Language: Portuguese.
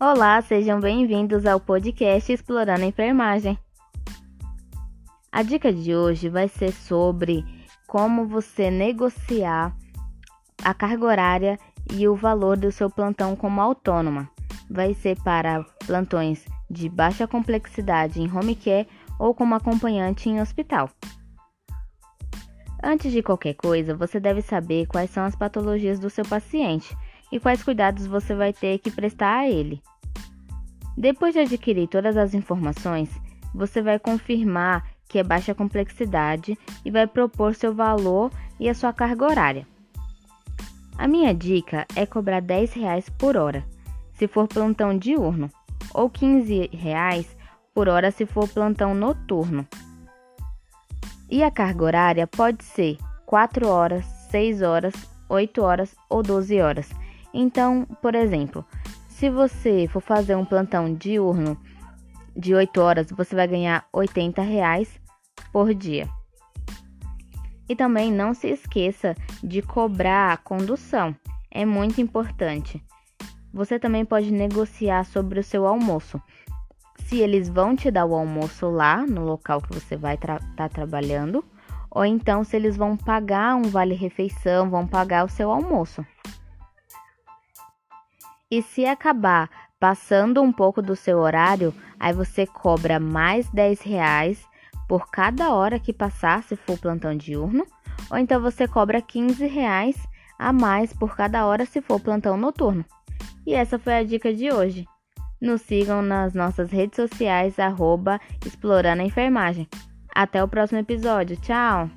Olá, sejam bem-vindos ao podcast Explorando a Enfermagem. A dica de hoje vai ser sobre como você negociar a carga horária e o valor do seu plantão como autônoma. Vai ser para plantões de baixa complexidade em home care ou como acompanhante em hospital. Antes de qualquer coisa, você deve saber quais são as patologias do seu paciente e quais cuidados você vai ter que prestar a ele. Depois de adquirir todas as informações, você vai confirmar que é baixa complexidade e vai propor seu valor e a sua carga horária. A minha dica é cobrar R$ 10 por hora, se for plantão diurno, ou R$ 15 por hora se for plantão noturno. E a carga horária pode ser 4 horas, 6 horas, 8 horas ou 12 horas. Então, por exemplo, se você for fazer um plantão diurno de 8 horas, você vai ganhar 80 reais por dia. E também não se esqueça de cobrar a condução, é muito importante. Você também pode negociar sobre o seu almoço. Se eles vão te dar o almoço lá no local que você vai estar tra tá trabalhando, ou então se eles vão pagar um vale-refeição, vão pagar o seu almoço. E se acabar passando um pouco do seu horário, aí você cobra mais 10 reais por cada hora que passar, se for plantão diurno, ou então você cobra 15 reais a mais por cada hora se for plantão noturno. E essa foi a dica de hoje. Nos sigam nas nossas redes sociais, arroba Explorando a Enfermagem. Até o próximo episódio. Tchau!